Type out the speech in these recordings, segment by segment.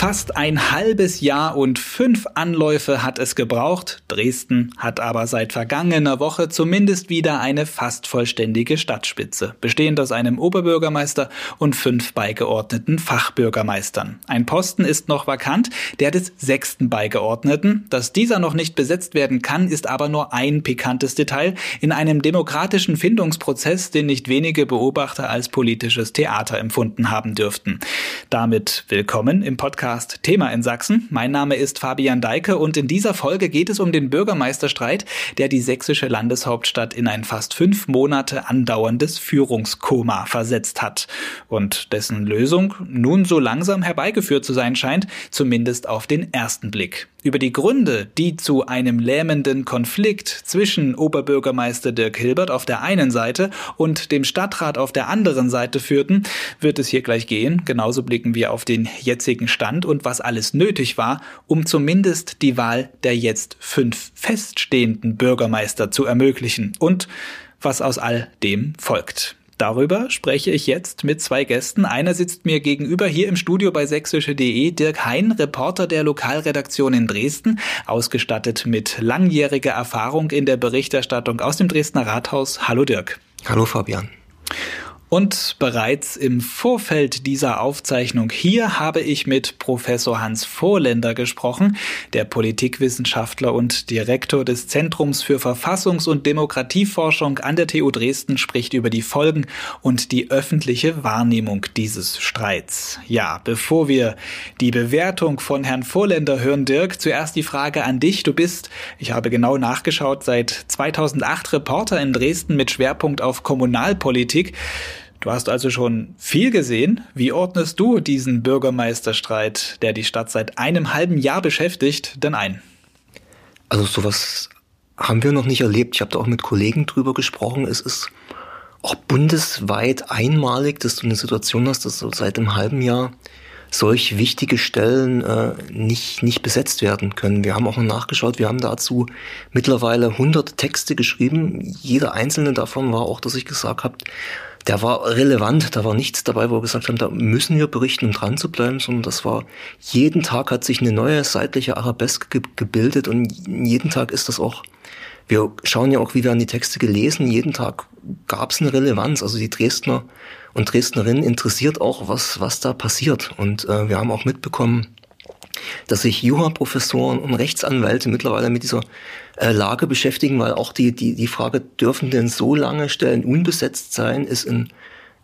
Fast ein halbes Jahr und fünf Anläufe hat es gebraucht. Dresden hat aber seit vergangener Woche zumindest wieder eine fast vollständige Stadtspitze, bestehend aus einem Oberbürgermeister und fünf beigeordneten Fachbürgermeistern. Ein Posten ist noch vakant, der des sechsten Beigeordneten. Dass dieser noch nicht besetzt werden kann, ist aber nur ein pikantes Detail in einem demokratischen Findungsprozess, den nicht wenige Beobachter als politisches Theater empfunden haben dürften. Damit willkommen im Podcast Podcast Thema in Sachsen. Mein Name ist Fabian Deike und in dieser Folge geht es um den Bürgermeisterstreit, der die sächsische Landeshauptstadt in ein fast fünf Monate andauerndes Führungskoma versetzt hat und dessen Lösung nun so langsam herbeigeführt zu sein scheint, zumindest auf den ersten Blick. Über die Gründe, die zu einem lähmenden Konflikt zwischen Oberbürgermeister Dirk Hilbert auf der einen Seite und dem Stadtrat auf der anderen Seite führten, wird es hier gleich gehen. Genauso blicken wir auf den jetzigen Stand und was alles nötig war, um zumindest die Wahl der jetzt fünf feststehenden Bürgermeister zu ermöglichen und was aus all dem folgt. Darüber spreche ich jetzt mit zwei Gästen. Einer sitzt mir gegenüber hier im Studio bei sächsische.de, Dirk Hein, Reporter der Lokalredaktion in Dresden, ausgestattet mit langjähriger Erfahrung in der Berichterstattung aus dem Dresdner Rathaus. Hallo Dirk. Hallo Fabian. Und bereits im Vorfeld dieser Aufzeichnung hier habe ich mit Professor Hans Vorländer gesprochen, der Politikwissenschaftler und Direktor des Zentrums für Verfassungs- und Demokratieforschung an der TU Dresden spricht über die Folgen und die öffentliche Wahrnehmung dieses Streits. Ja, bevor wir die Bewertung von Herrn Vorländer hören, Dirk, zuerst die Frage an dich. Du bist, ich habe genau nachgeschaut, seit 2008 Reporter in Dresden mit Schwerpunkt auf Kommunalpolitik. Du hast also schon viel gesehen. Wie ordnest du diesen Bürgermeisterstreit, der die Stadt seit einem halben Jahr beschäftigt, denn ein? Also sowas haben wir noch nicht erlebt. Ich habe da auch mit Kollegen drüber gesprochen. Es ist auch bundesweit einmalig, dass du eine Situation hast, dass so seit einem halben Jahr solch wichtige Stellen äh, nicht, nicht besetzt werden können. Wir haben auch nachgeschaut, wir haben dazu mittlerweile 100 Texte geschrieben. Jeder einzelne davon war auch, dass ich gesagt habe, der war relevant, da war nichts dabei, wo wir gesagt haben, da müssen wir berichten, um dran zu bleiben, sondern das war, jeden Tag hat sich eine neue seitliche Arabeske ge gebildet und jeden Tag ist das auch, wir schauen ja auch, wie werden die Texte gelesen, jeden Tag gab es eine Relevanz, also die Dresdner und Dresdnerinnen interessiert auch, was, was da passiert und äh, wir haben auch mitbekommen, dass sich Jura-Professoren und Rechtsanwälte mittlerweile mit dieser äh, Lage beschäftigen, weil auch die, die, die Frage, dürfen denn so lange Stellen unbesetzt sein, ist in,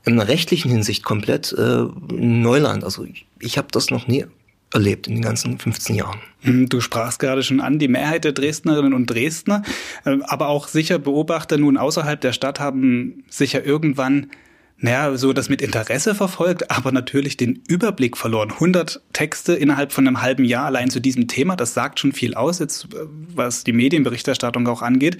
in rechtlichen Hinsicht komplett äh, Neuland. Also ich, ich habe das noch nie erlebt in den ganzen 15 Jahren. Hm, du sprachst gerade schon an, die Mehrheit der Dresdnerinnen und Dresdner, äh, aber auch sicher Beobachter nun außerhalb der Stadt haben sicher irgendwann naja, so das mit Interesse verfolgt, aber natürlich den Überblick verloren. 100 Texte innerhalb von einem halben Jahr allein zu diesem Thema, das sagt schon viel aus, jetzt äh, was die Medienberichterstattung auch angeht.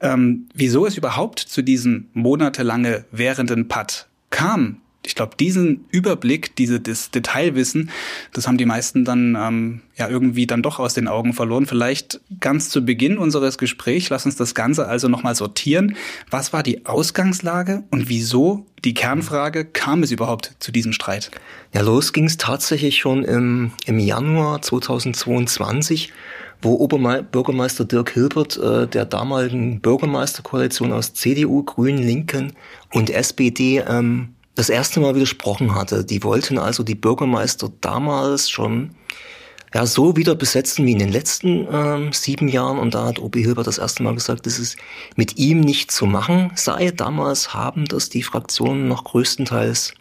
Ähm, wieso es überhaupt zu diesem monatelange währenden Patt kam, ich glaube, diesen Überblick, diese, das Detailwissen, das haben die meisten dann ähm, ja irgendwie dann doch aus den Augen verloren. Vielleicht ganz zu Beginn unseres Gesprächs, lass uns das Ganze also nochmal sortieren. Was war die Ausgangslage und wieso, die Kernfrage, kam es überhaupt zu diesem Streit? Ja, los ging es tatsächlich schon im, im Januar 2022 wo Oberbürgermeister Dirk Hilbert äh, der damaligen Bürgermeisterkoalition aus CDU, Grünen, Linken und SPD ähm, das erste Mal widersprochen hatte. Die wollten also die Bürgermeister damals schon ja, so wieder besetzen wie in den letzten ähm, sieben Jahren. Und da hat Obi Hilbert das erste Mal gesagt, dass es mit ihm nicht zu machen sei. Damals haben das die Fraktionen noch größtenteils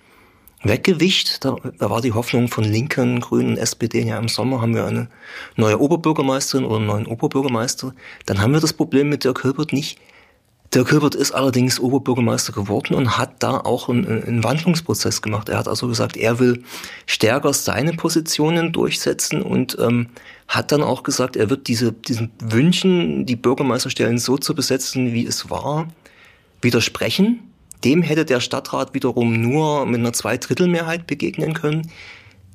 weggewischt. Da, da war die Hoffnung von Linken, Grünen, SPD, ja im Sommer haben wir eine neue Oberbürgermeisterin oder einen neuen Oberbürgermeister. Dann haben wir das Problem mit Dirk Hilbert nicht. Dirk Hilbert ist allerdings Oberbürgermeister geworden und hat da auch einen, einen, Wandlungsprozess gemacht. Er hat also gesagt, er will stärker seine Positionen durchsetzen und ähm, hat dann auch gesagt, er wird diese, diesen Wünschen, die Bürgermeisterstellen so zu besetzen, wie es war, widersprechen. Dem hätte der Stadtrat wiederum nur mit einer Zweidrittelmehrheit begegnen können.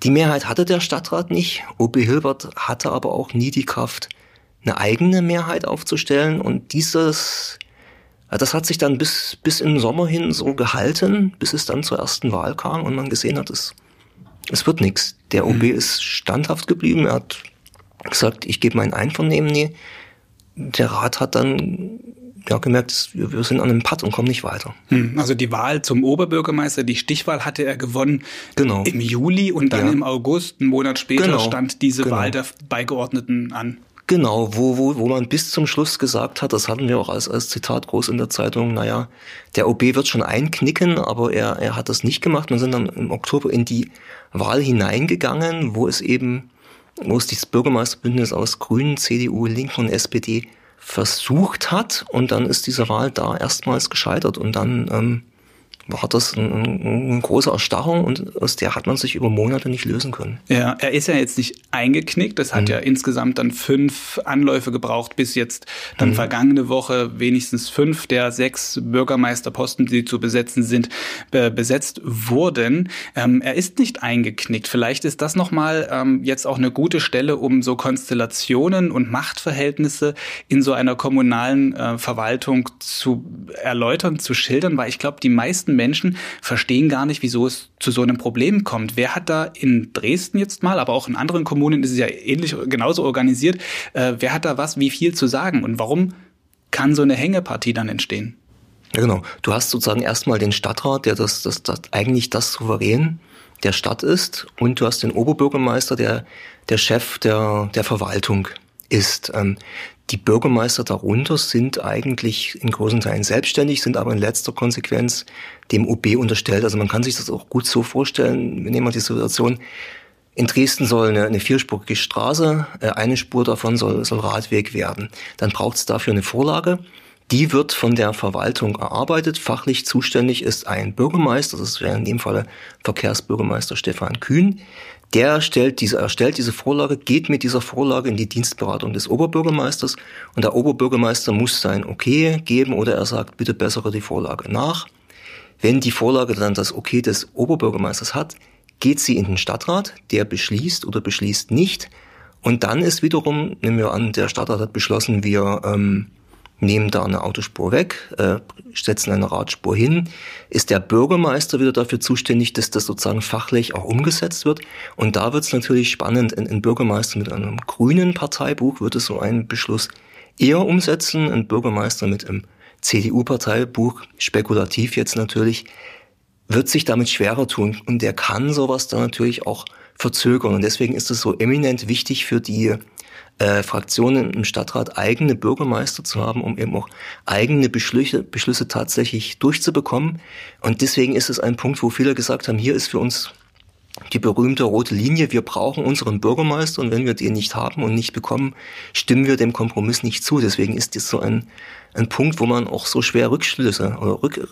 Die Mehrheit hatte der Stadtrat nicht. OB Hilbert hatte aber auch nie die Kraft, eine eigene Mehrheit aufzustellen. Und dieses, das hat sich dann bis, bis im Sommer hin so gehalten, bis es dann zur ersten Wahl kam und man gesehen hat, es, es wird nichts. Der OB mhm. ist standhaft geblieben. Er hat gesagt, ich gebe mein Einvernehmen nie. Der Rat hat dann ja, gemerkt, wir sind an einem Putt und kommen nicht weiter. Hm, also die Wahl zum Oberbürgermeister, die Stichwahl hatte er gewonnen genau. im Juli und dann ja. im August, einen Monat später, genau. stand diese genau. Wahl der Beigeordneten an. Genau, wo, wo, wo man bis zum Schluss gesagt hat, das hatten wir auch als, als Zitat groß in der Zeitung, naja, der OB wird schon einknicken, aber er, er hat das nicht gemacht. Wir sind dann im Oktober in die Wahl hineingegangen, wo es eben, wo es dieses Bürgermeisterbündnis aus Grünen, CDU, Linken und SPD versucht hat und dann ist diese Wahl da erstmals gescheitert und dann ähm, war das eine, eine große Erstarrung und aus der hat man sich über Monate nicht lösen können. Ja, er ist ja jetzt nicht eingeknickt. Es hat mhm. ja insgesamt dann fünf Anläufe gebraucht, bis jetzt dann mhm. vergangene Woche wenigstens fünf der sechs Bürgermeisterposten, die zu besetzen sind, besetzt wurden. Ähm, er ist nicht eingeknickt. Vielleicht ist das nochmal ähm, jetzt auch eine gute Stelle, um so Konstellationen und Machtverhältnisse in so einer kommunalen äh, Verwaltung zu erläutern, zu schildern, weil ich glaube, die meisten Menschen verstehen gar nicht, wieso es zu so einem Problem kommt. Wer hat da in Dresden jetzt mal, aber auch in anderen Kommunen ist es ja ähnlich, genauso organisiert, äh, wer hat da was, wie viel zu sagen und warum kann so eine Hängepartie dann entstehen? Ja, genau. Du hast sozusagen erstmal den Stadtrat, der das, das, das eigentlich das Souverän der Stadt ist, und du hast den Oberbürgermeister, der der Chef der, der Verwaltung ist. Ähm, die Bürgermeister darunter sind eigentlich in großen Teilen selbstständig, sind aber in letzter Konsequenz dem OB unterstellt. Also man kann sich das auch gut so vorstellen, wir nehmen mal die Situation, in Dresden soll eine, eine vierspurige Straße, äh, eine Spur davon soll, soll Radweg werden. Dann braucht es dafür eine Vorlage. Die wird von der Verwaltung erarbeitet. Fachlich zuständig ist ein Bürgermeister, das wäre in dem Falle Verkehrsbürgermeister Stefan Kühn. Der stellt diese, erstellt diese Vorlage, geht mit dieser Vorlage in die Dienstberatung des Oberbürgermeisters und der Oberbürgermeister muss sein Okay geben oder er sagt, bitte bessere die Vorlage nach. Wenn die Vorlage dann das Okay des Oberbürgermeisters hat, geht sie in den Stadtrat, der beschließt oder beschließt nicht. Und dann ist wiederum, nehmen wir an, der Stadtrat hat beschlossen, wir ähm, nehmen da eine Autospur weg, äh, setzen eine Radspur hin, ist der Bürgermeister wieder dafür zuständig, dass das sozusagen fachlich auch umgesetzt wird. Und da wird es natürlich spannend, ein, ein Bürgermeister mit einem grünen Parteibuch würde so einen Beschluss eher umsetzen, ein Bürgermeister mit einem CDU-Parteibuch, spekulativ jetzt natürlich, wird sich damit schwerer tun. Und der kann sowas dann natürlich auch verzögern. Und deswegen ist es so eminent wichtig für die äh, Fraktionen im Stadtrat eigene Bürgermeister zu haben, um eben auch eigene Beschlüsse, Beschlüsse tatsächlich durchzubekommen. Und deswegen ist es ein Punkt, wo viele gesagt haben, hier ist für uns die berühmte rote Linie, wir brauchen unseren Bürgermeister und wenn wir den nicht haben und nicht bekommen, stimmen wir dem Kompromiss nicht zu. Deswegen ist das so ein, ein Punkt, wo man auch so schwer Rückschlüsse oder Rück,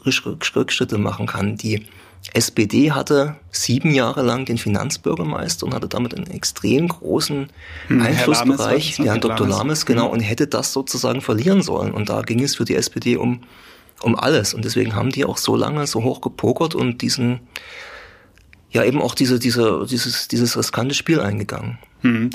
Rückschritte machen kann. Die SPD hatte sieben Jahre lang den Finanzbürgermeister und hatte damit einen extrem großen hm, Einflussbereich, Herr, Herr Dr. Lames, genau, hm. und hätte das sozusagen verlieren sollen. Und da ging es für die SPD um, um alles. Und deswegen haben die auch so lange so hoch gepokert und diesen, ja eben auch diese, diese, dieses, dieses riskante Spiel eingegangen. Hm.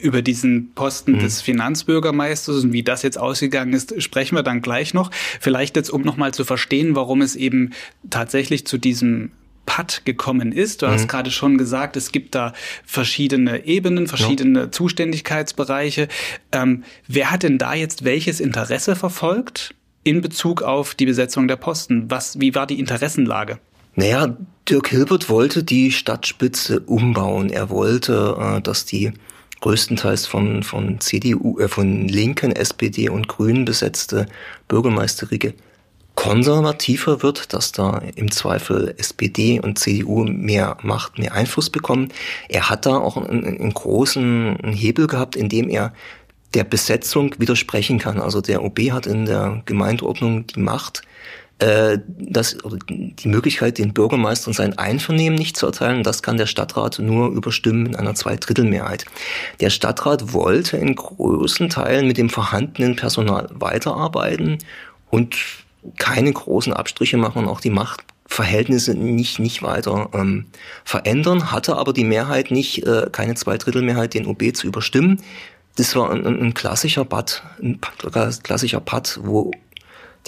Über diesen Posten hm. des Finanzbürgermeisters und wie das jetzt ausgegangen ist, sprechen wir dann gleich noch. Vielleicht jetzt, um nochmal zu verstehen, warum es eben tatsächlich zu diesem Patt gekommen ist. Du mhm. hast gerade schon gesagt, es gibt da verschiedene Ebenen, verschiedene ja. Zuständigkeitsbereiche. Ähm, wer hat denn da jetzt welches Interesse verfolgt in Bezug auf die Besetzung der Posten? Was, wie war die Interessenlage? Naja, Dirk Hilbert wollte die Stadtspitze umbauen. Er wollte, äh, dass die größtenteils von, von CDU, äh, von Linken, SPD und Grünen besetzte Bürgermeisterige konservativer wird, dass da im Zweifel SPD und CDU mehr Macht, mehr Einfluss bekommen. Er hat da auch einen, einen großen Hebel gehabt, indem er der Besetzung widersprechen kann. Also der OB hat in der Gemeindeordnung die Macht, äh, das, die Möglichkeit, den Bürgermeistern sein Einvernehmen nicht zu erteilen, das kann der Stadtrat nur überstimmen in einer Zweidrittelmehrheit. Der Stadtrat wollte in großen Teilen mit dem vorhandenen Personal weiterarbeiten und keine großen Abstriche machen und auch die Macht Verhältnisse nicht, nicht weiter ähm, verändern, hatte aber die Mehrheit nicht, äh, keine Zweidrittelmehrheit, den OB zu überstimmen. Das war ein, ein klassischer Bad, ein klassischer Pad, wo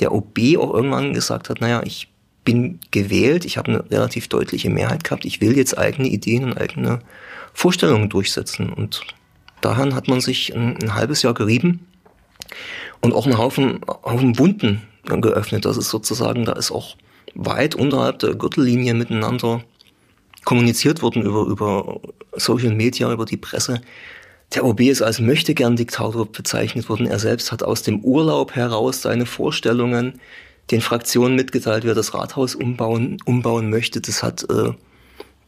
der OB auch irgendwann gesagt hat, naja, ich bin gewählt, ich habe eine relativ deutliche Mehrheit gehabt, ich will jetzt eigene Ideen und eigene Vorstellungen durchsetzen. Und daran hat man sich ein, ein halbes Jahr gerieben und auch einen Haufen, Haufen Wunden geöffnet. Das ist sozusagen, da ist auch weit unterhalb der Gürtellinie miteinander kommuniziert worden über, über Social Media, über die Presse. Der OB ist als Möchtegern-Diktator bezeichnet worden. Er selbst hat aus dem Urlaub heraus seine Vorstellungen den Fraktionen mitgeteilt, wie er das Rathaus umbauen, umbauen möchte. Das hat äh,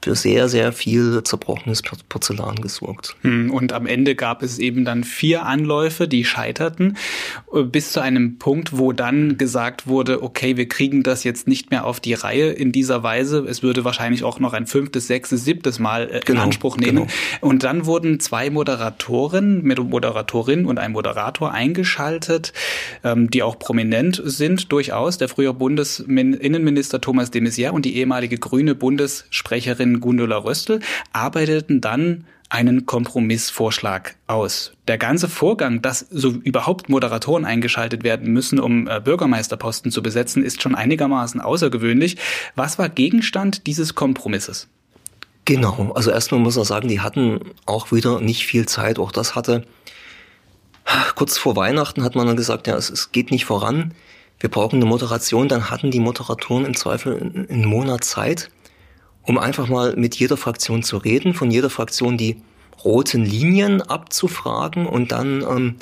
für sehr, sehr viel zerbrochenes Porzellan gesorgt. Hm, und am Ende gab es eben dann vier Anläufe, die scheiterten, äh, bis zu einem Punkt, wo dann gesagt wurde, okay, wir kriegen das jetzt nicht mehr auf die Reihe in dieser Weise. Es würde wahrscheinlich auch noch ein fünftes, sechstes, siebtes Mal äh, genau, in Anspruch nehmen. Genau. Und dann wurden zwei Moderatoren, Moderatorin und ein Moderator eingeschaltet, ähm, die auch prominent sind, durchaus. Der frühere Bundesinnenminister Thomas de Maizière und die ehemalige grüne Bundessprecherin Gundula Röstl arbeiteten dann einen Kompromissvorschlag aus. Der ganze Vorgang, dass so überhaupt Moderatoren eingeschaltet werden müssen, um äh, Bürgermeisterposten zu besetzen, ist schon einigermaßen außergewöhnlich. Was war Gegenstand dieses Kompromisses? Genau, also erstmal muss man sagen, die hatten auch wieder nicht viel Zeit. Auch das hatte kurz vor Weihnachten hat man dann gesagt, ja, es, es geht nicht voran. Wir brauchen eine Moderation. Dann hatten die Moderatoren im Zweifel einen Monat Zeit um einfach mal mit jeder Fraktion zu reden, von jeder Fraktion die roten Linien abzufragen und dann ähm,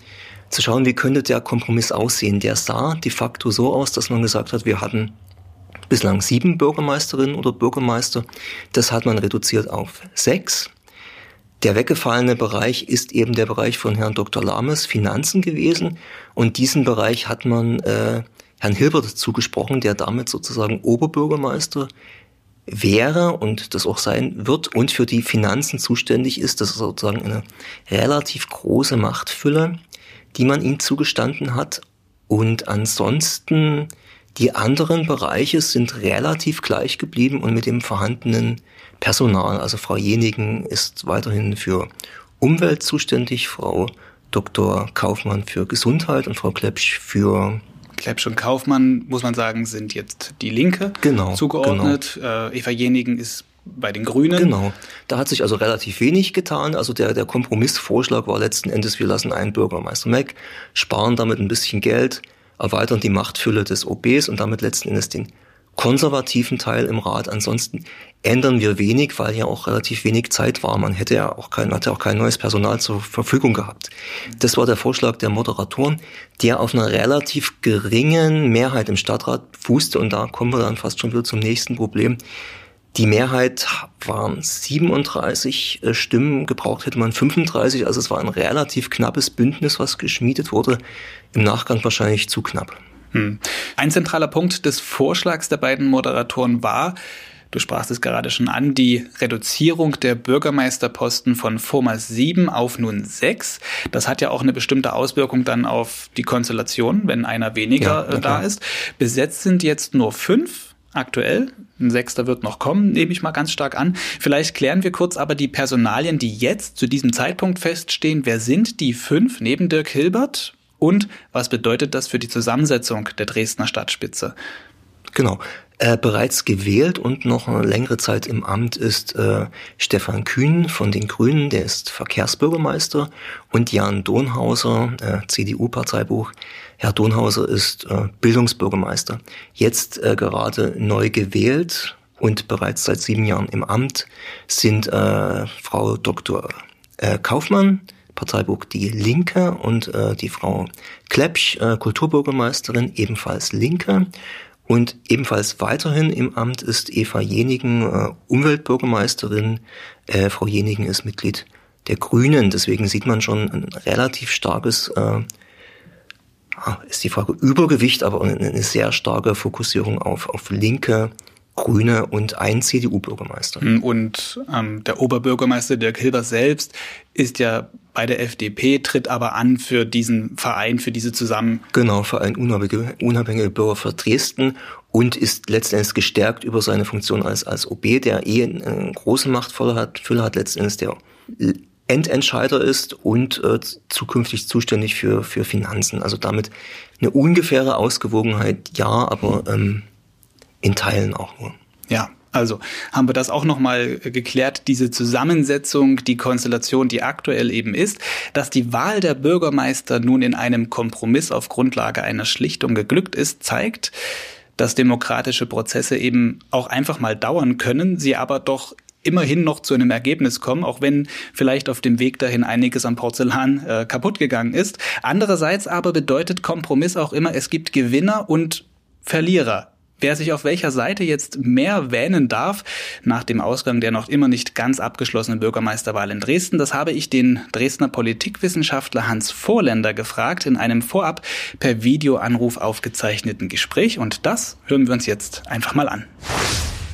zu schauen, wie könnte der Kompromiss aussehen. Der sah de facto so aus, dass man gesagt hat, wir hatten bislang sieben Bürgermeisterinnen oder Bürgermeister. Das hat man reduziert auf sechs. Der weggefallene Bereich ist eben der Bereich von Herrn Dr. Lames Finanzen gewesen und diesen Bereich hat man äh, Herrn Hilbert zugesprochen, der damit sozusagen Oberbürgermeister wäre und das auch sein wird und für die Finanzen zuständig ist. Das ist sozusagen eine relativ große Machtfülle, die man ihm zugestanden hat. Und ansonsten die anderen Bereiche sind relativ gleich geblieben und mit dem vorhandenen Personal. Also Frau Jenigen ist weiterhin für Umwelt zuständig, Frau Dr. Kaufmann für Gesundheit und Frau Klepsch für Klepsch und Kaufmann, muss man sagen, sind jetzt die Linke genau, zugeordnet. Genau. Äh, Eva Jenigen ist bei den Grünen. Genau. Da hat sich also relativ wenig getan. Also der, der Kompromissvorschlag war letzten Endes, wir lassen einen Bürgermeister weg, sparen damit ein bisschen Geld, erweitern die Machtfülle des OBs und damit letzten Endes den konservativen Teil im Rat. Ansonsten ändern wir wenig, weil ja auch relativ wenig Zeit war. Man hätte ja auch kein, hatte auch kein neues Personal zur Verfügung gehabt. Das war der Vorschlag der Moderatoren, der auf einer relativ geringen Mehrheit im Stadtrat fußte. Und da kommen wir dann fast schon wieder zum nächsten Problem. Die Mehrheit waren 37 äh, Stimmen, gebraucht hätte man 35, also es war ein relativ knappes Bündnis, was geschmiedet wurde. Im Nachgang wahrscheinlich zu knapp. Hm. Ein zentraler Punkt des Vorschlags der beiden Moderatoren war, Du sprachst es gerade schon an, die Reduzierung der Bürgermeisterposten von vormals sieben auf nun sechs. Das hat ja auch eine bestimmte Auswirkung dann auf die Konstellation, wenn einer weniger ja, da ist. Besetzt sind jetzt nur fünf aktuell. Ein sechster wird noch kommen, nehme ich mal ganz stark an. Vielleicht klären wir kurz aber die Personalien, die jetzt zu diesem Zeitpunkt feststehen. Wer sind die fünf neben Dirk Hilbert? Und was bedeutet das für die Zusammensetzung der Dresdner Stadtspitze? Genau. Äh, bereits gewählt und noch eine längere Zeit im Amt ist äh, Stefan Kühn von den Grünen, der ist Verkehrsbürgermeister, und Jan Donhauser, äh, CDU-Parteibuch. Herr Donhauser ist äh, Bildungsbürgermeister. Jetzt äh, gerade neu gewählt und bereits seit sieben Jahren im Amt sind äh, Frau Dr. Kaufmann, Parteibuch Die Linke und äh, die Frau Klepsch, äh, Kulturbürgermeisterin, ebenfalls Linke. Und ebenfalls weiterhin im Amt ist Eva Jenigen, äh, Umweltbürgermeisterin. Äh, Frau Jenigen ist Mitglied der Grünen. Deswegen sieht man schon ein relativ starkes, äh, ah, ist die Frage Übergewicht, aber eine, eine sehr starke Fokussierung auf, auf linke Grüne und ein CDU-Bürgermeister. Hm, und ähm, der Oberbürgermeister Dirk Hilbers selbst ist ja bei der FDP, tritt aber an für diesen Verein, für diese Zusammen... Genau, Verein Unabhängige, Unabhängige Bürger für Dresden und ist letztendlich gestärkt über seine Funktion als, als OB, der eh eine große Machtfülle hat, Fülle hat letztendlich der Endentscheider ist und äh, zukünftig zuständig für, für Finanzen. Also damit eine ungefähre Ausgewogenheit, ja, aber ähm, in Teilen auch nur. Ja, also haben wir das auch nochmal geklärt, diese Zusammensetzung, die Konstellation, die aktuell eben ist, dass die Wahl der Bürgermeister nun in einem Kompromiss auf Grundlage einer Schlichtung geglückt ist, zeigt, dass demokratische Prozesse eben auch einfach mal dauern können, sie aber doch immerhin noch zu einem Ergebnis kommen, auch wenn vielleicht auf dem Weg dahin einiges am Porzellan äh, kaputt gegangen ist. Andererseits aber bedeutet Kompromiss auch immer, es gibt Gewinner und Verlierer. Wer sich auf welcher Seite jetzt mehr wähnen darf, nach dem Ausgang der noch immer nicht ganz abgeschlossenen Bürgermeisterwahl in Dresden, das habe ich den Dresdner Politikwissenschaftler Hans Vorländer gefragt in einem vorab per Videoanruf aufgezeichneten Gespräch und das hören wir uns jetzt einfach mal an.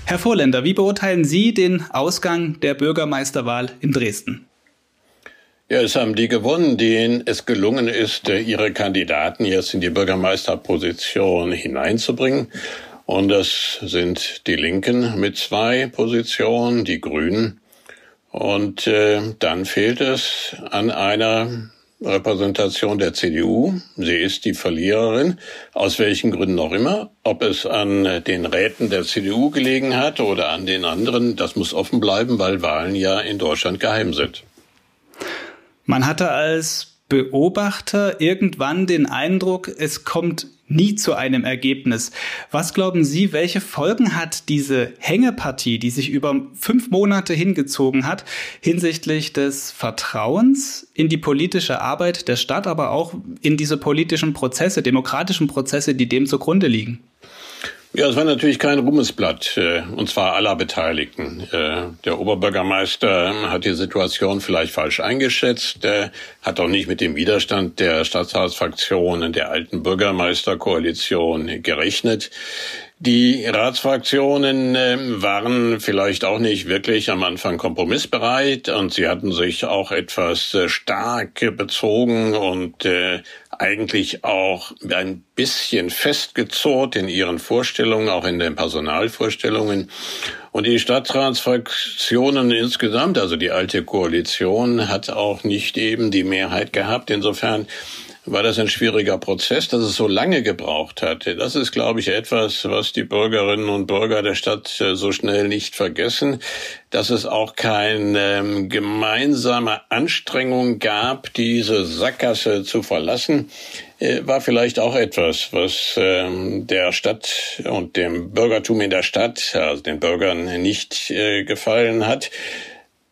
Herr Vorländer, wie beurteilen Sie den Ausgang der Bürgermeisterwahl in Dresden? Ja, es haben die gewonnen, denen es gelungen ist, ihre Kandidaten jetzt in die Bürgermeisterposition hineinzubringen. Und das sind die Linken mit zwei Positionen, die Grünen. Und äh, dann fehlt es an einer Repräsentation der CDU. Sie ist die Verliererin, aus welchen Gründen auch immer. Ob es an den Räten der CDU gelegen hat oder an den anderen, das muss offen bleiben, weil Wahlen ja in Deutschland geheim sind. Man hatte als Beobachter irgendwann den Eindruck, es kommt nie zu einem Ergebnis. Was glauben Sie, welche Folgen hat diese Hängepartie, die sich über fünf Monate hingezogen hat, hinsichtlich des Vertrauens in die politische Arbeit der Stadt, aber auch in diese politischen Prozesse, demokratischen Prozesse, die dem zugrunde liegen? Ja, es war natürlich kein Ruhmesblatt, äh, und zwar aller Beteiligten. Äh, der Oberbürgermeister hat die Situation vielleicht falsch eingeschätzt, hat auch nicht mit dem Widerstand der Stadtratsfraktionen der alten Bürgermeisterkoalition gerechnet. Die Ratsfraktionen äh, waren vielleicht auch nicht wirklich am Anfang kompromissbereit und sie hatten sich auch etwas äh, stark bezogen und äh, eigentlich auch ein bisschen festgezurrt in ihren Vorstellungen, auch in den Personalvorstellungen. Und die Stadtratsfraktionen insgesamt, also die alte Koalition, hat auch nicht eben die Mehrheit gehabt. Insofern war das ein schwieriger Prozess, dass es so lange gebraucht hatte. Das ist, glaube ich, etwas, was die Bürgerinnen und Bürger der Stadt äh, so schnell nicht vergessen, dass es auch keine ähm, gemeinsame Anstrengung gab, diese Sackgasse zu verlassen, äh, war vielleicht auch etwas, was ähm, der Stadt und dem Bürgertum in der Stadt, also den Bürgern nicht äh, gefallen hat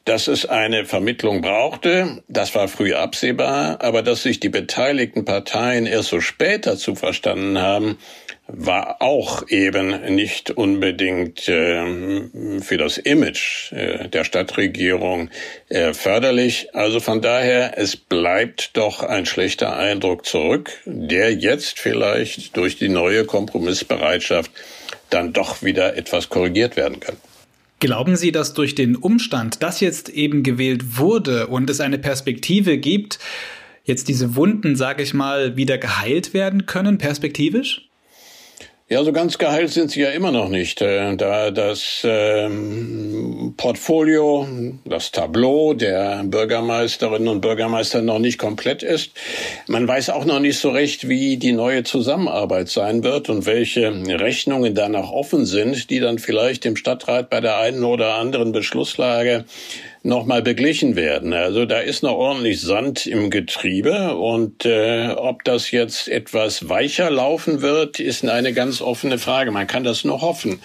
dass es eine Vermittlung brauchte, das war früh absehbar, aber dass sich die beteiligten Parteien erst so spät dazu verstanden haben, war auch eben nicht unbedingt äh, für das Image äh, der Stadtregierung äh, förderlich. Also von daher, es bleibt doch ein schlechter Eindruck zurück, der jetzt vielleicht durch die neue Kompromissbereitschaft dann doch wieder etwas korrigiert werden kann. Glauben Sie, dass durch den Umstand, dass jetzt eben gewählt wurde und es eine Perspektive gibt, jetzt diese Wunden, sage ich mal, wieder geheilt werden können, perspektivisch? Ja, so ganz geheilt sind sie ja immer noch nicht. Äh, da das ähm, Portfolio, das Tableau der Bürgermeisterinnen und Bürgermeister noch nicht komplett ist. Man weiß auch noch nicht so recht, wie die neue Zusammenarbeit sein wird und welche Rechnungen danach offen sind, die dann vielleicht im Stadtrat bei der einen oder anderen Beschlusslage nochmal beglichen werden. Also da ist noch ordentlich Sand im Getriebe und äh, ob das jetzt etwas weicher laufen wird, ist eine ganz offene Frage. Man kann das nur hoffen.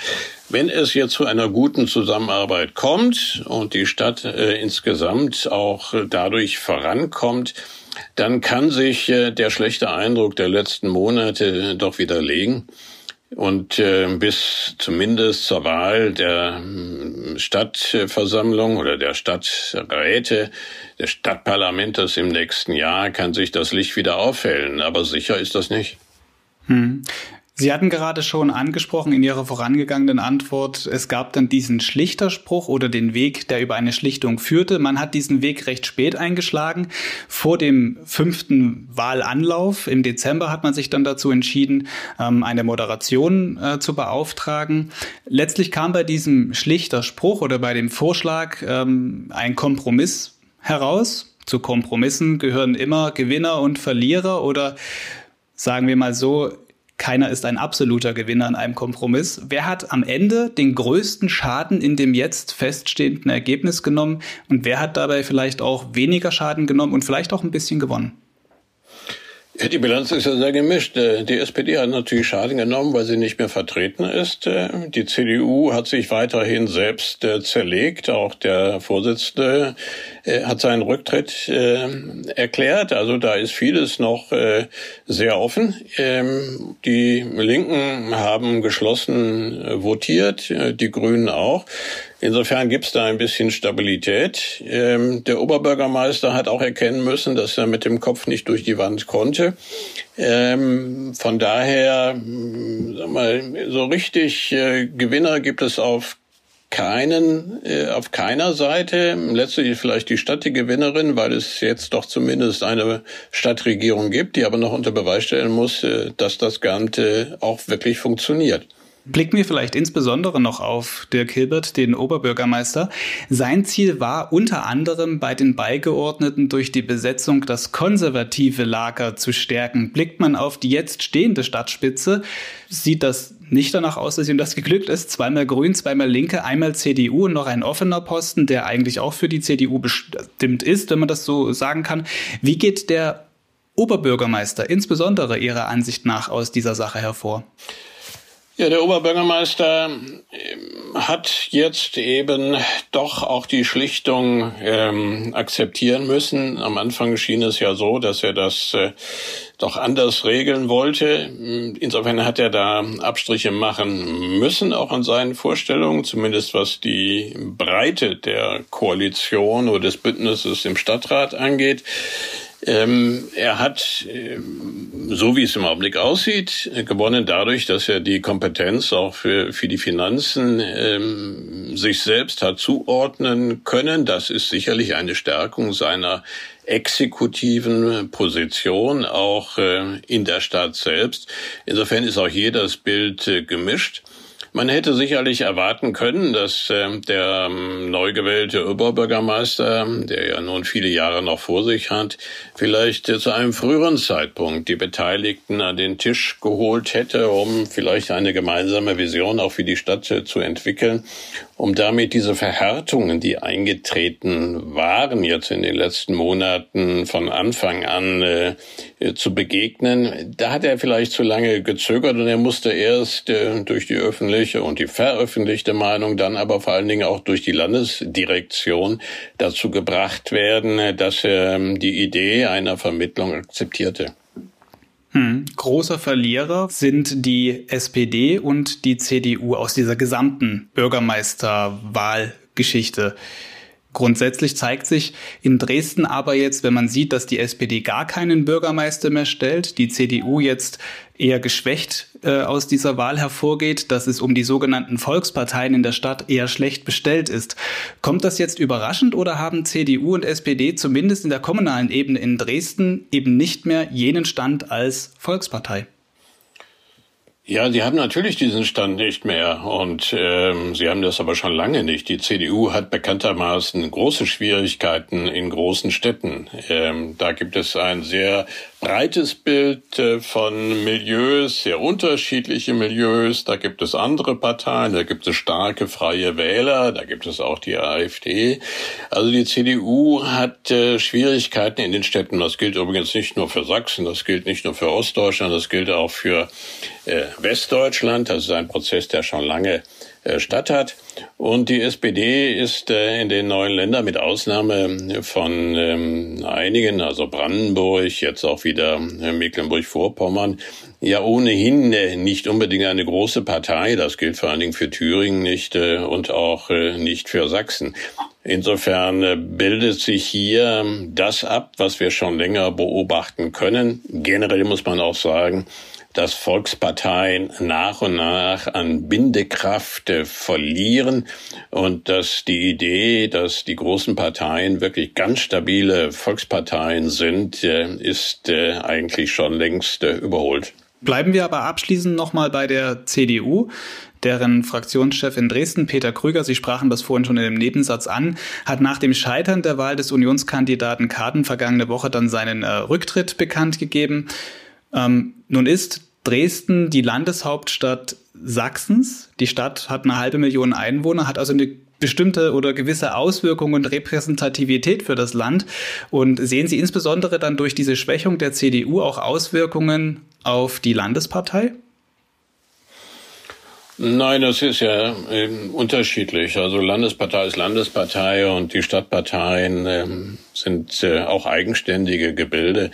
Wenn es jetzt zu einer guten Zusammenarbeit kommt und die Stadt äh, insgesamt auch dadurch vorankommt, dann kann sich äh, der schlechte Eindruck der letzten Monate doch widerlegen. Und äh, bis zumindest zur Wahl der hm, Stadtversammlung oder der Stadträte, des Stadtparlamentes im nächsten Jahr kann sich das Licht wieder aufhellen. Aber sicher ist das nicht. Hm. Sie hatten gerade schon angesprochen in Ihrer vorangegangenen Antwort, es gab dann diesen Schlichterspruch oder den Weg, der über eine Schlichtung führte. Man hat diesen Weg recht spät eingeschlagen. Vor dem fünften Wahlanlauf im Dezember hat man sich dann dazu entschieden, ähm, eine Moderation äh, zu beauftragen. Letztlich kam bei diesem Schlichterspruch oder bei dem Vorschlag ähm, ein Kompromiss heraus. Zu Kompromissen gehören immer Gewinner und Verlierer oder sagen wir mal so, keiner ist ein absoluter Gewinner in einem Kompromiss. Wer hat am Ende den größten Schaden in dem jetzt feststehenden Ergebnis genommen und wer hat dabei vielleicht auch weniger Schaden genommen und vielleicht auch ein bisschen gewonnen? Die Bilanz ist ja sehr gemischt. Äh, die SPD hat natürlich Schaden genommen, weil sie nicht mehr vertreten ist. Äh, die CDU hat sich weiterhin selbst äh, zerlegt. Auch der Vorsitzende hat seinen Rücktritt erklärt. Also da ist vieles noch sehr offen. Ähm, die Linken haben geschlossen votiert, die Grünen auch. Insofern gibt es da ein bisschen Stabilität. Ähm, der Oberbürgermeister hat auch erkennen müssen, dass er mit dem Kopf nicht durch die Wand konnte. Ähm, von daher, hm, sag mal, so richtig äh, Gewinner gibt es auf keinen, äh, auf keiner Seite. Letztlich vielleicht die Stadt die Gewinnerin, weil es jetzt doch zumindest eine Stadtregierung gibt, die aber noch unter Beweis stellen muss, äh, dass das Ganze auch wirklich funktioniert. Blicken wir vielleicht insbesondere noch auf Dirk Hilbert, den Oberbürgermeister. Sein Ziel war unter anderem bei den Beigeordneten durch die Besetzung das konservative Lager zu stärken. Blickt man auf die jetzt stehende Stadtspitze, sieht das nicht danach aus, dass ihm das geglückt ist. Zweimal Grün, zweimal Linke, einmal CDU und noch ein offener Posten, der eigentlich auch für die CDU bestimmt ist, wenn man das so sagen kann. Wie geht der Oberbürgermeister insbesondere Ihrer Ansicht nach aus dieser Sache hervor? Ja, der Oberbürgermeister ähm, hat jetzt eben doch auch die Schlichtung ähm, akzeptieren müssen. Am Anfang schien es ja so, dass er das äh, doch anders regeln wollte. Insofern hat er da Abstriche machen müssen, auch an seinen Vorstellungen, zumindest was die Breite der Koalition oder des Bündnisses im Stadtrat angeht. Ähm, er hat, ähm, so wie es im Augenblick aussieht, gewonnen dadurch, dass er die Kompetenz auch für, für die Finanzen ähm, sich selbst hat zuordnen können. Das ist sicherlich eine Stärkung seiner exekutiven Position auch äh, in der Stadt selbst. Insofern ist auch hier das Bild äh, gemischt. Man hätte sicherlich erwarten können, dass äh, der ähm, neu gewählte Oberbürgermeister, der ja nun viele Jahre noch vor sich hat, vielleicht äh, zu einem früheren Zeitpunkt die Beteiligten an den Tisch geholt hätte, um vielleicht eine gemeinsame Vision auch für die Stadt äh, zu entwickeln, um damit diese Verhärtungen, die eingetreten waren jetzt in den letzten Monaten von Anfang an äh, zu begegnen. Da hat er vielleicht zu lange gezögert und er musste erst äh, durch die öffentliche und die veröffentlichte Meinung dann aber vor allen Dingen auch durch die Landesdirektion dazu gebracht werden, dass er ähm, die Idee einer Vermittlung akzeptierte. Hm. Großer Verlierer sind die SPD und die CDU aus dieser gesamten Bürgermeisterwahlgeschichte. Grundsätzlich zeigt sich in Dresden aber jetzt, wenn man sieht, dass die SPD gar keinen Bürgermeister mehr stellt, die CDU jetzt eher geschwächt äh, aus dieser Wahl hervorgeht, dass es um die sogenannten Volksparteien in der Stadt eher schlecht bestellt ist. Kommt das jetzt überraschend oder haben CDU und SPD zumindest in der kommunalen Ebene in Dresden eben nicht mehr jenen Stand als Volkspartei? Ja, sie haben natürlich diesen Stand nicht mehr und ähm, sie haben das aber schon lange nicht. Die CDU hat bekanntermaßen große Schwierigkeiten in großen Städten. Ähm, da gibt es ein sehr breites Bild äh, von Milieus, sehr unterschiedliche Milieus. Da gibt es andere Parteien, da gibt es starke freie Wähler, da gibt es auch die AfD. Also die CDU hat äh, Schwierigkeiten in den Städten. Das gilt übrigens nicht nur für Sachsen, das gilt nicht nur für Ostdeutschland, das gilt auch für äh, Westdeutschland. Das ist ein Prozess, der schon lange äh, statt hat. Und die SPD ist äh, in den neuen Ländern mit Ausnahme von ähm, einigen, also Brandenburg, jetzt auch wieder äh, Mecklenburg-Vorpommern, ja ohnehin nicht unbedingt eine große Partei. Das gilt vor allen Dingen für Thüringen nicht und auch nicht für Sachsen. Insofern bildet sich hier das ab, was wir schon länger beobachten können. Generell muss man auch sagen, dass Volksparteien nach und nach an Bindekraft äh, verlieren und dass die Idee, dass die großen Parteien wirklich ganz stabile Volksparteien sind, äh, ist äh, eigentlich schon längst überholt. Bleiben wir aber abschließend nochmal bei der CDU deren Fraktionschef in Dresden, Peter Krüger, Sie sprachen das vorhin schon in dem Nebensatz an, hat nach dem Scheitern der Wahl des Unionskandidaten Karten vergangene Woche dann seinen äh, Rücktritt bekannt gegeben. Ähm, nun ist Dresden die Landeshauptstadt Sachsens. Die Stadt hat eine halbe Million Einwohner, hat also eine bestimmte oder gewisse Auswirkungen und Repräsentativität für das Land. Und sehen Sie insbesondere dann durch diese Schwächung der CDU auch Auswirkungen auf die Landespartei? Nein, das ist ja äh, unterschiedlich. Also Landespartei ist Landespartei und die Stadtparteien äh, sind äh, auch eigenständige Gebilde.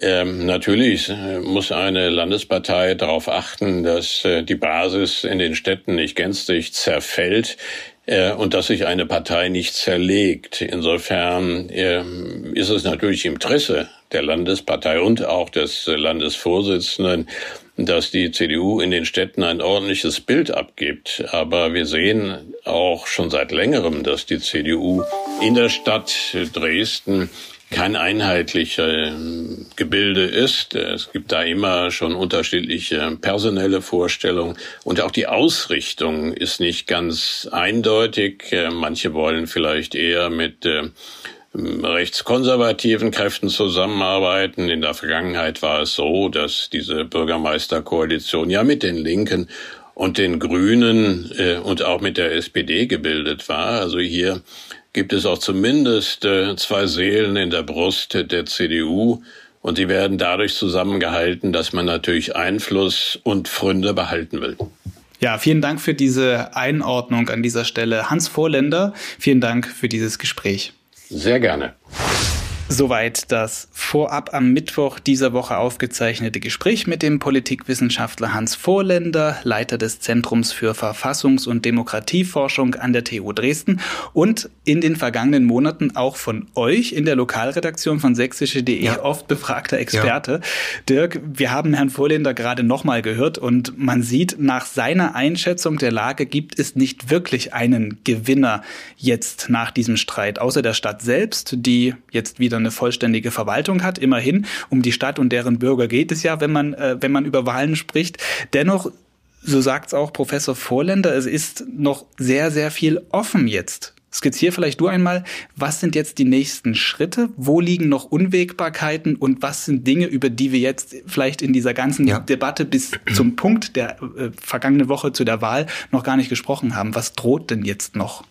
Ähm, natürlich äh, muss eine Landespartei darauf achten, dass äh, die Basis in den Städten nicht gänzlich zerfällt äh, und dass sich eine Partei nicht zerlegt. Insofern äh, ist es natürlich im Interesse der Landespartei und auch des Landesvorsitzenden, dass die CDU in den Städten ein ordentliches Bild abgibt. Aber wir sehen auch schon seit längerem, dass die CDU in der Stadt Dresden kein einheitlicher ähm, Gebilde ist. Es gibt da immer schon unterschiedliche personelle Vorstellungen und auch die Ausrichtung ist nicht ganz eindeutig. Äh, manche wollen vielleicht eher mit äh, rechtskonservativen Kräften zusammenarbeiten. In der Vergangenheit war es so, dass diese Bürgermeisterkoalition ja mit den Linken und den Grünen äh, und auch mit der SPD gebildet war. Also hier gibt es auch zumindest äh, zwei Seelen in der Brust der CDU und die werden dadurch zusammengehalten, dass man natürlich Einfluss und Fründe behalten will. Ja, vielen Dank für diese Einordnung an dieser Stelle. Hans Vorländer, vielen Dank für dieses Gespräch. Sehr gerne. Soweit das vorab am Mittwoch dieser Woche aufgezeichnete Gespräch mit dem Politikwissenschaftler Hans Vorländer, Leiter des Zentrums für Verfassungs- und Demokratieforschung an der TU Dresden und in den vergangenen Monaten auch von euch in der Lokalredaktion von sächsische.de ja. oft befragter Experte. Ja. Dirk, wir haben Herrn Vorländer gerade nochmal gehört und man sieht, nach seiner Einschätzung der Lage gibt es nicht wirklich einen Gewinner jetzt nach diesem Streit, außer der Stadt selbst, die jetzt wieder wieder eine vollständige Verwaltung hat. Immerhin, um die Stadt und deren Bürger geht es ja, wenn man, äh, wenn man über Wahlen spricht. Dennoch, so sagt es auch Professor Vorländer, es ist noch sehr, sehr viel offen jetzt. Skizzier vielleicht du einmal, was sind jetzt die nächsten Schritte? Wo liegen noch Unwägbarkeiten und was sind Dinge, über die wir jetzt vielleicht in dieser ganzen ja. Debatte bis zum Punkt der äh, vergangene Woche zu der Wahl noch gar nicht gesprochen haben? Was droht denn jetzt noch?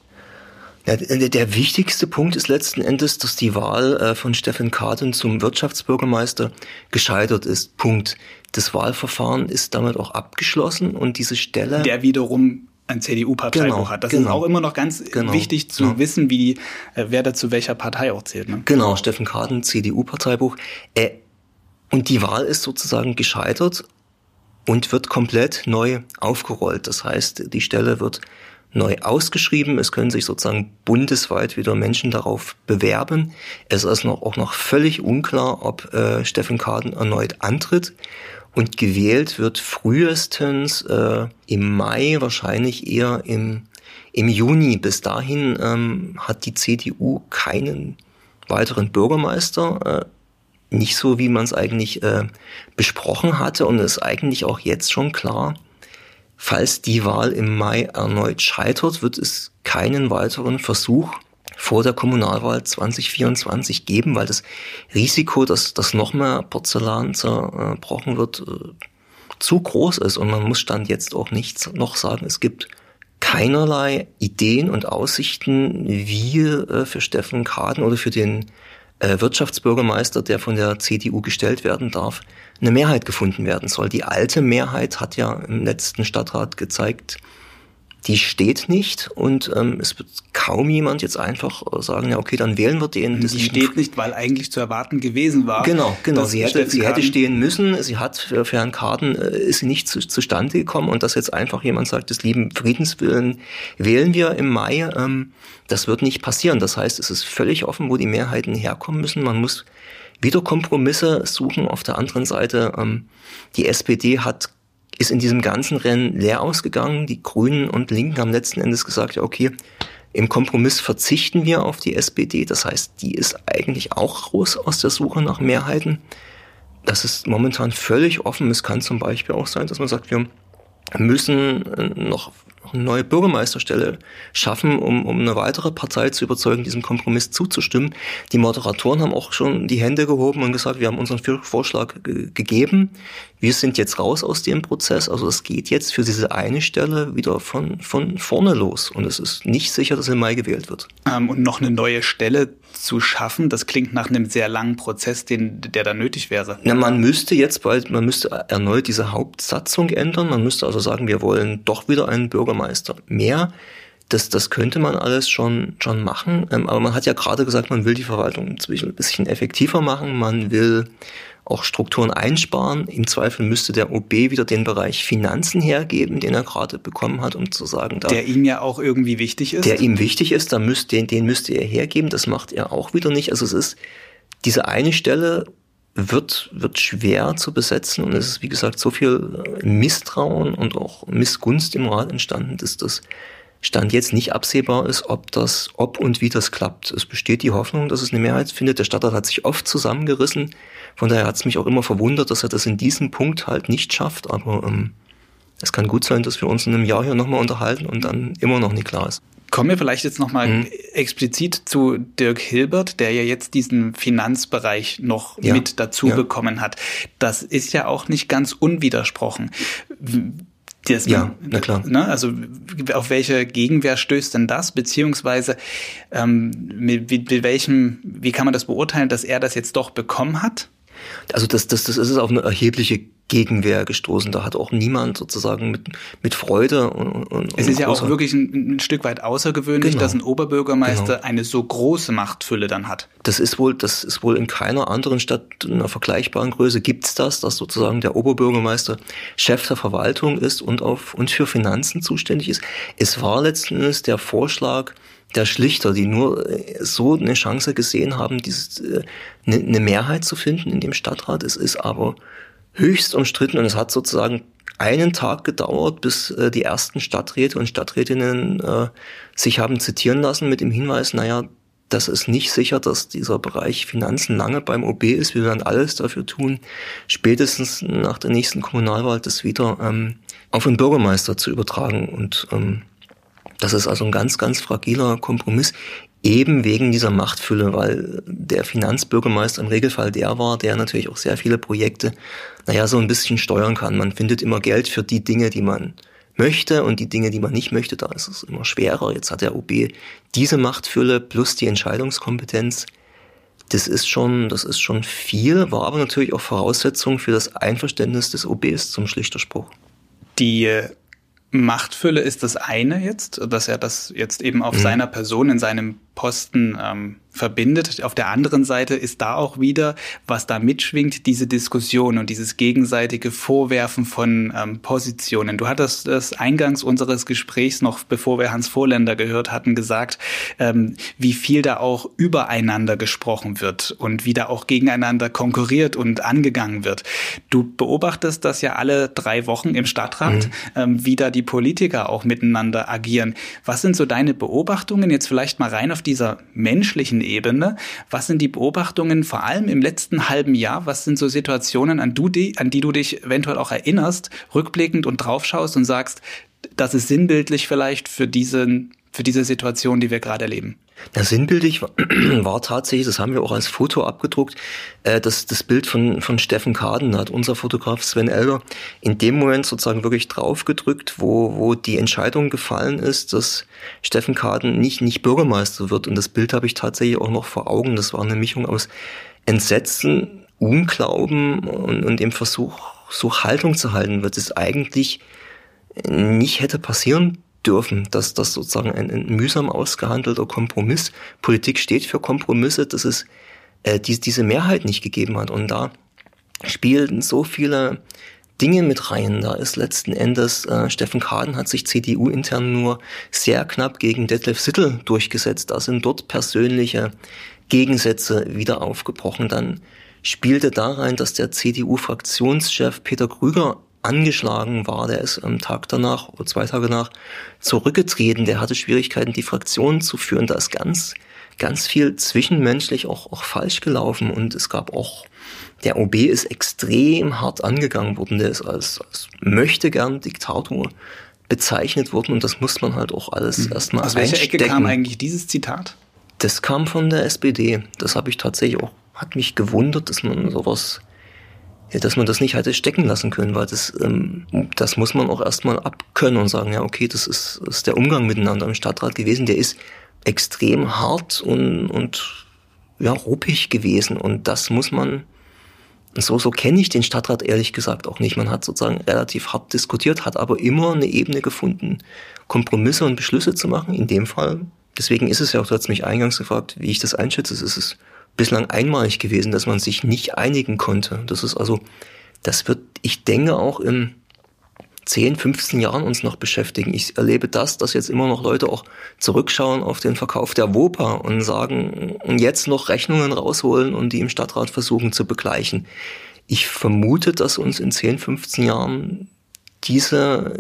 Ja, der wichtigste Punkt ist letzten Endes, dass die Wahl äh, von Steffen Kaden zum Wirtschaftsbürgermeister gescheitert ist. Punkt. Das Wahlverfahren ist damit auch abgeschlossen und diese Stelle. Der wiederum ein CDU-Parteibuch genau, hat. Das genau, ist auch immer noch ganz genau, wichtig zu ja. wissen, wie äh, wer da zu welcher Partei auch zählt. Ne? Genau, Steffen Kaden, CDU-Parteibuch. Äh, und die Wahl ist sozusagen gescheitert und wird komplett neu aufgerollt. Das heißt, die Stelle wird neu ausgeschrieben. Es können sich sozusagen bundesweit wieder Menschen darauf bewerben. Es ist noch, auch noch völlig unklar, ob äh, Steffen Kaden erneut antritt. Und gewählt wird frühestens äh, im Mai, wahrscheinlich eher im, im Juni. Bis dahin ähm, hat die CDU keinen weiteren Bürgermeister. Äh, nicht so, wie man es eigentlich äh, besprochen hatte. Und es ist eigentlich auch jetzt schon klar, Falls die Wahl im Mai erneut scheitert, wird es keinen weiteren Versuch vor der Kommunalwahl 2024 geben, weil das Risiko, dass, dass noch mehr Porzellan zerbrochen wird, äh, zu groß ist. Und man muss Stand jetzt auch nichts noch sagen, es gibt keinerlei Ideen und Aussichten, wie äh, für Steffen Kaden oder für den Wirtschaftsbürgermeister, der von der CDU gestellt werden darf, eine Mehrheit gefunden werden soll. Die alte Mehrheit hat ja im letzten Stadtrat gezeigt, die steht nicht und ähm, es wird kaum jemand jetzt einfach äh, sagen, ja okay, dann wählen wir den. Das die steht nicht, weil eigentlich zu erwarten gewesen war. Genau, genau. Sie hätte, sie hätte stehen müssen. Sie hat für, für Herrn Karten äh, ist sie nicht zu, zustande gekommen und dass jetzt einfach jemand sagt, des lieben Friedenswillen wählen wir im Mai, ähm, das wird nicht passieren. Das heißt, es ist völlig offen, wo die Mehrheiten herkommen müssen. Man muss wieder Kompromisse suchen. Auf der anderen Seite, ähm, die SPD hat ist in diesem ganzen Rennen leer ausgegangen. Die Grünen und Linken haben letzten Endes gesagt, ja okay, im Kompromiss verzichten wir auf die SPD. Das heißt, die ist eigentlich auch raus aus der Suche nach Mehrheiten. Das ist momentan völlig offen. Es kann zum Beispiel auch sein, dass man sagt, wir müssen äh, noch eine neue Bürgermeisterstelle schaffen, um, um eine weitere Partei zu überzeugen, diesem Kompromiss zuzustimmen. Die Moderatoren haben auch schon die Hände gehoben und gesagt, wir haben unseren Vorschlag gegeben. Wir sind jetzt raus aus dem Prozess. Also es geht jetzt für diese eine Stelle wieder von, von vorne los. Und es ist nicht sicher, dass im Mai gewählt wird. Ähm, und noch eine neue Stelle zu schaffen, das klingt nach einem sehr langen Prozess, den, der da nötig wäre. Na, man müsste jetzt bald, man müsste erneut diese Hauptsatzung ändern. Man müsste also sagen, wir wollen doch wieder einen Bürgermeister mehr. Das, das könnte man alles schon, schon machen. Ähm, aber man hat ja gerade gesagt, man will die Verwaltung ein bisschen effektiver machen. Man will auch Strukturen einsparen. Im Zweifel müsste der OB wieder den Bereich Finanzen hergeben, den er gerade bekommen hat, um zu sagen, da, der ihm ja auch irgendwie wichtig ist. Der ihm wichtig ist, da müsste, den, den müsste er hergeben. Das macht er auch wieder nicht. Also es ist diese eine Stelle wird, wird schwer zu besetzen und es ist, wie gesagt, so viel Misstrauen und auch Missgunst im Rat entstanden, dass das Stand jetzt nicht absehbar ist, ob das, ob und wie das klappt. Es besteht die Hoffnung, dass es eine Mehrheit findet. Der Stadtrat hat sich oft zusammengerissen. Von daher hat es mich auch immer verwundert, dass er das in diesem Punkt halt nicht schafft. Aber ähm, es kann gut sein, dass wir uns in einem Jahr hier nochmal unterhalten und dann immer noch nicht klar ist. Kommen wir vielleicht jetzt nochmal mhm. explizit zu Dirk Hilbert, der ja jetzt diesen Finanzbereich noch ja. mit dazu ja. bekommen hat. Das ist ja auch nicht ganz unwidersprochen. Das, ja, na klar. Ne, also auf welche Gegenwehr stößt denn das? Beziehungsweise ähm, mit, mit, mit welchem, wie kann man das beurteilen, dass er das jetzt doch bekommen hat? Also das, das, das ist auf eine erhebliche Gegenwehr gestoßen. Da hat auch niemand sozusagen mit, mit Freude und, und Es ist ja auch wirklich ein, ein, Stück weit außergewöhnlich, genau. dass ein Oberbürgermeister genau. eine so große Machtfülle dann hat. Das ist wohl, das ist wohl in keiner anderen Stadt in einer vergleichbaren Größe gibt's das, dass sozusagen der Oberbürgermeister Chef der Verwaltung ist und auf und für Finanzen zuständig ist. Es war letzten Endes der Vorschlag der Schlichter, die nur äh, so eine Chance gesehen haben, diese, eine äh, Mehrheit zu finden in dem Stadtrat. Es ist aber höchst umstritten und es hat sozusagen einen Tag gedauert, bis äh, die ersten Stadträte und Stadträtinnen äh, sich haben zitieren lassen mit dem Hinweis, naja, das ist nicht sicher, dass dieser Bereich Finanzen lange beim OB ist. Wir werden alles dafür tun, spätestens nach der nächsten Kommunalwahl das wieder ähm, auf den Bürgermeister zu übertragen. Und ähm, das ist also ein ganz, ganz fragiler Kompromiss. Eben wegen dieser Machtfülle, weil der Finanzbürgermeister im Regelfall der war, der natürlich auch sehr viele Projekte, naja, so ein bisschen steuern kann. Man findet immer Geld für die Dinge, die man möchte und die Dinge, die man nicht möchte, da ist es immer schwerer. Jetzt hat der OB diese Machtfülle plus die Entscheidungskompetenz. Das ist schon, das ist schon viel, war aber natürlich auch Voraussetzung für das Einverständnis des OBs zum Schlichterspruch. Die Machtfülle ist das eine jetzt, dass er das jetzt eben auf mhm. seiner Person in seinem Posten ähm, verbindet. Auf der anderen Seite ist da auch wieder, was da mitschwingt, diese Diskussion und dieses gegenseitige Vorwerfen von ähm, Positionen. Du hattest das eingangs unseres Gesprächs noch, bevor wir Hans Vorländer gehört hatten, gesagt, ähm, wie viel da auch übereinander gesprochen wird und wie da auch gegeneinander konkurriert und angegangen wird. Du beobachtest das ja alle drei Wochen im Stadtrat, mhm. ähm, wie da die Politiker auch miteinander agieren. Was sind so deine Beobachtungen jetzt vielleicht mal rein auf dieser menschlichen Ebene. Was sind die Beobachtungen vor allem im letzten halben Jahr? Was sind so Situationen, an, du an die du dich eventuell auch erinnerst, rückblickend und draufschaust und sagst, das ist sinnbildlich vielleicht für diesen, für diese Situation, die wir gerade erleben? Ja, sinnbildlich war, tatsächlich, das haben wir auch als Foto abgedruckt, äh, das, das Bild von, von Steffen Kaden, da hat unser Fotograf Sven Elber in dem Moment sozusagen wirklich draufgedrückt, wo, wo die Entscheidung gefallen ist, dass Steffen Kaden nicht, nicht Bürgermeister wird. Und das Bild habe ich tatsächlich auch noch vor Augen. Das war eine Mischung aus Entsetzen, Unglauben und, und dem Versuch, so Haltung zu halten, wird es eigentlich nicht hätte passieren dürfen, dass das sozusagen ein, ein mühsam ausgehandelter Kompromiss, Politik steht für Kompromisse, dass es äh, die, diese Mehrheit nicht gegeben hat. Und da spielten so viele Dinge mit rein. Da ist letzten Endes, äh, Steffen Kaden hat sich CDU-intern nur sehr knapp gegen Detlef Sittel durchgesetzt. Da sind dort persönliche Gegensätze wieder aufgebrochen. Dann spielte da rein, dass der CDU-Fraktionschef Peter Krüger angeschlagen war. Der ist am Tag danach oder zwei Tage danach zurückgetreten. Der hatte Schwierigkeiten, die Fraktion zu führen. Da ist ganz, ganz viel zwischenmenschlich auch, auch falsch gelaufen. Und es gab auch, der OB ist extrem hart angegangen worden. Der ist als, als möchte gern Diktator bezeichnet worden. Und das muss man halt auch alles mhm. erstmal Aus welcher Ecke kam eigentlich dieses Zitat? Das kam von der SPD. Das habe ich tatsächlich auch, hat mich gewundert, dass man sowas dass man das nicht hätte stecken lassen können, weil das, ähm, das muss man auch erstmal abkönnen und sagen, ja, okay, das ist, ist der Umgang miteinander im Stadtrat gewesen, der ist extrem hart und, und ja, ruppig gewesen und das muss man, so, so kenne ich den Stadtrat ehrlich gesagt auch nicht. Man hat sozusagen relativ hart diskutiert, hat aber immer eine Ebene gefunden, Kompromisse und Beschlüsse zu machen. In dem Fall, deswegen ist es ja auch, du hast mich eingangs gefragt, wie ich das einschätze, es ist bislang einmalig gewesen, dass man sich nicht einigen konnte. Das ist also, das wird, ich denke, auch in 10, 15 Jahren uns noch beschäftigen. Ich erlebe das, dass jetzt immer noch Leute auch zurückschauen auf den Verkauf der WOPA und sagen, und jetzt noch Rechnungen rausholen und die im Stadtrat versuchen zu begleichen. Ich vermute, dass uns in 10, 15 Jahren diese,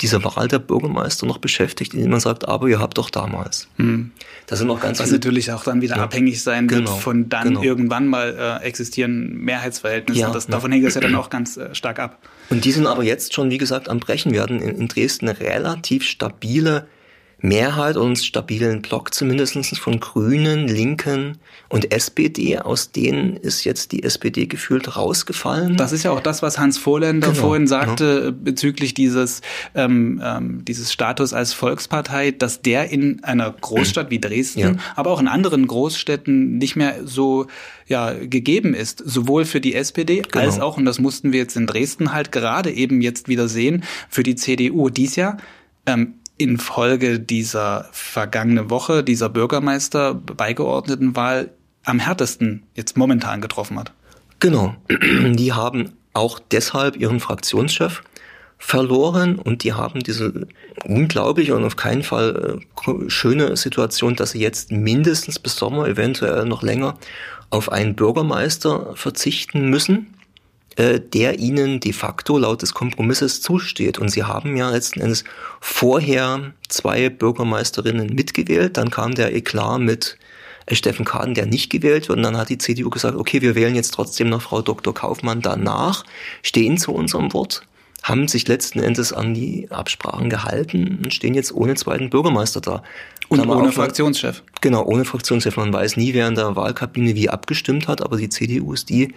diese Wahl der Bürgermeister noch beschäftigt, indem man sagt, aber ihr habt doch damals. Hm. Das sind noch ganz Was natürlich auch dann wieder ja. abhängig sein genau. wird von dann genau. irgendwann mal äh, existierenden Mehrheitsverhältnissen. Ja, das, ja. Davon hängt das ja dann auch ganz äh, stark ab. Und die sind aber jetzt schon, wie gesagt, am Brechen. Wir hatten in, in Dresden eine relativ stabile Mehrheit und stabilen Block zumindest von Grünen, Linken und SPD. Aus denen ist jetzt die SPD gefühlt rausgefallen. Das ist ja auch das, was Hans Vorländer genau, vorhin sagte genau. bezüglich dieses, ähm, ähm, dieses Status als Volkspartei, dass der in einer Großstadt wie Dresden, ja. aber auch in anderen Großstädten nicht mehr so ja, gegeben ist, sowohl für die SPD genau. als auch, und das mussten wir jetzt in Dresden halt gerade eben jetzt wieder sehen, für die CDU. Dies Jahr ähm, infolge dieser vergangene Woche, dieser Bürgermeister beigeordneten Wahl am härtesten jetzt momentan getroffen hat. Genau. Die haben auch deshalb ihren Fraktionschef verloren und die haben diese unglaubliche und auf keinen Fall äh, schöne Situation, dass sie jetzt mindestens bis Sommer, eventuell noch länger, auf einen Bürgermeister verzichten müssen äh, der ihnen de facto laut des Kompromisses zusteht. Und sie haben ja letzten Endes vorher zwei Bürgermeisterinnen mitgewählt, dann kam der Eklat mit äh, Steffen Kaden, der nicht gewählt wird. Und dann hat die CDU gesagt, okay, wir wählen jetzt trotzdem noch Frau Dr. Kaufmann danach, stehen zu unserem Wort, haben sich letzten Endes an die Absprachen gehalten und stehen jetzt ohne zweiten Bürgermeister da. Und, ohne Fraktionschef. Genau, ohne Fraktionschef. Man weiß nie, wer in der Wahlkabine wie abgestimmt hat, aber die CDU ist die,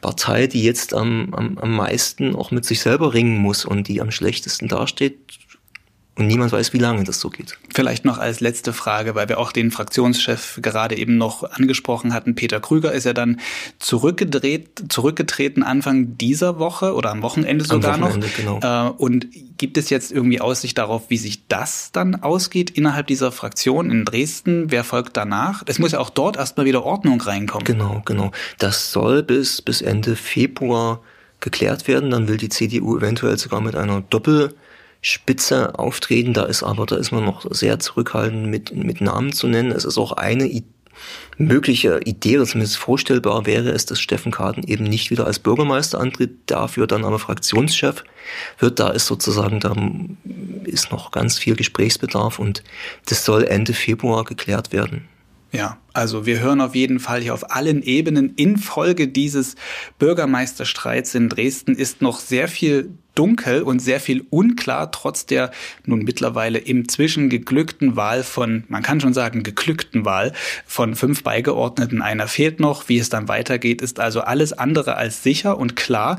Partei, die jetzt am, am, am meisten auch mit sich selber ringen muss und die am schlechtesten dasteht, und niemand weiß, wie lange das so geht. Vielleicht noch als letzte Frage, weil wir auch den Fraktionschef gerade eben noch angesprochen hatten. Peter Krüger ist ja dann zurückgedreht, zurückgetreten Anfang dieser Woche oder am Wochenende sogar am Wochenende, noch. Genau. Äh, und gibt es jetzt irgendwie Aussicht darauf, wie sich das dann ausgeht innerhalb dieser Fraktion in Dresden? Wer folgt danach? Es muss ja auch dort erstmal wieder Ordnung reinkommen. Genau, genau. Das soll bis, bis Ende Februar geklärt werden. Dann will die CDU eventuell sogar mit einer Doppel- Spitze auftreten. Da ist aber, da ist man noch sehr zurückhaltend mit, mit Namen zu nennen. Es ist auch eine I mögliche Idee, oder zumindest vorstellbar wäre es, dass Steffen Kaden eben nicht wieder als Bürgermeister antritt, dafür dann aber Fraktionschef wird. Da ist sozusagen, da ist noch ganz viel Gesprächsbedarf und das soll Ende Februar geklärt werden. Ja, also wir hören auf jeden Fall hier auf allen Ebenen infolge dieses Bürgermeisterstreits in Dresden ist noch sehr viel dunkel und sehr viel unklar, trotz der nun mittlerweile im Zwischen geglückten Wahl von, man kann schon sagen, geglückten Wahl von fünf Beigeordneten. Einer fehlt noch. Wie es dann weitergeht, ist also alles andere als sicher und klar.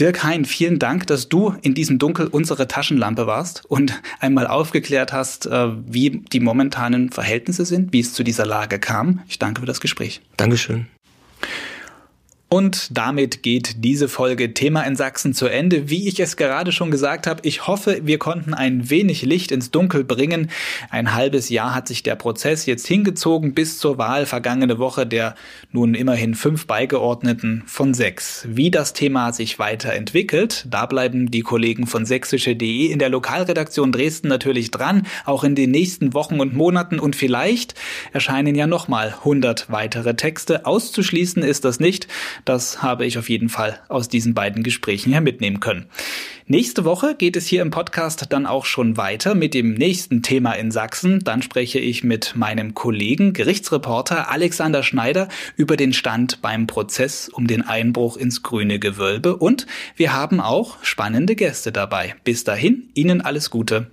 Dirk Hein, vielen Dank, dass du in diesem Dunkel unsere Taschenlampe warst und einmal aufgeklärt hast, äh, wie die momentanen Verhältnisse sind, wie es zu dieser Lage kam. Ich danke für das Gespräch. Dankeschön. Und damit geht diese Folge Thema in Sachsen zu Ende. Wie ich es gerade schon gesagt habe, ich hoffe, wir konnten ein wenig Licht ins Dunkel bringen. Ein halbes Jahr hat sich der Prozess jetzt hingezogen bis zur Wahl vergangene Woche der nun immerhin fünf Beigeordneten von sechs. Wie das Thema sich weiterentwickelt, da bleiben die Kollegen von sächsische.de in der Lokalredaktion Dresden natürlich dran, auch in den nächsten Wochen und Monaten und vielleicht erscheinen ja nochmal 100 weitere Texte. Auszuschließen ist das nicht. Das habe ich auf jeden Fall aus diesen beiden Gesprächen her mitnehmen können. Nächste Woche geht es hier im Podcast dann auch schon weiter mit dem nächsten Thema in Sachsen. Dann spreche ich mit meinem Kollegen, Gerichtsreporter Alexander Schneider über den Stand beim Prozess um den Einbruch ins grüne Gewölbe und wir haben auch spannende Gäste dabei. Bis dahin, Ihnen alles Gute.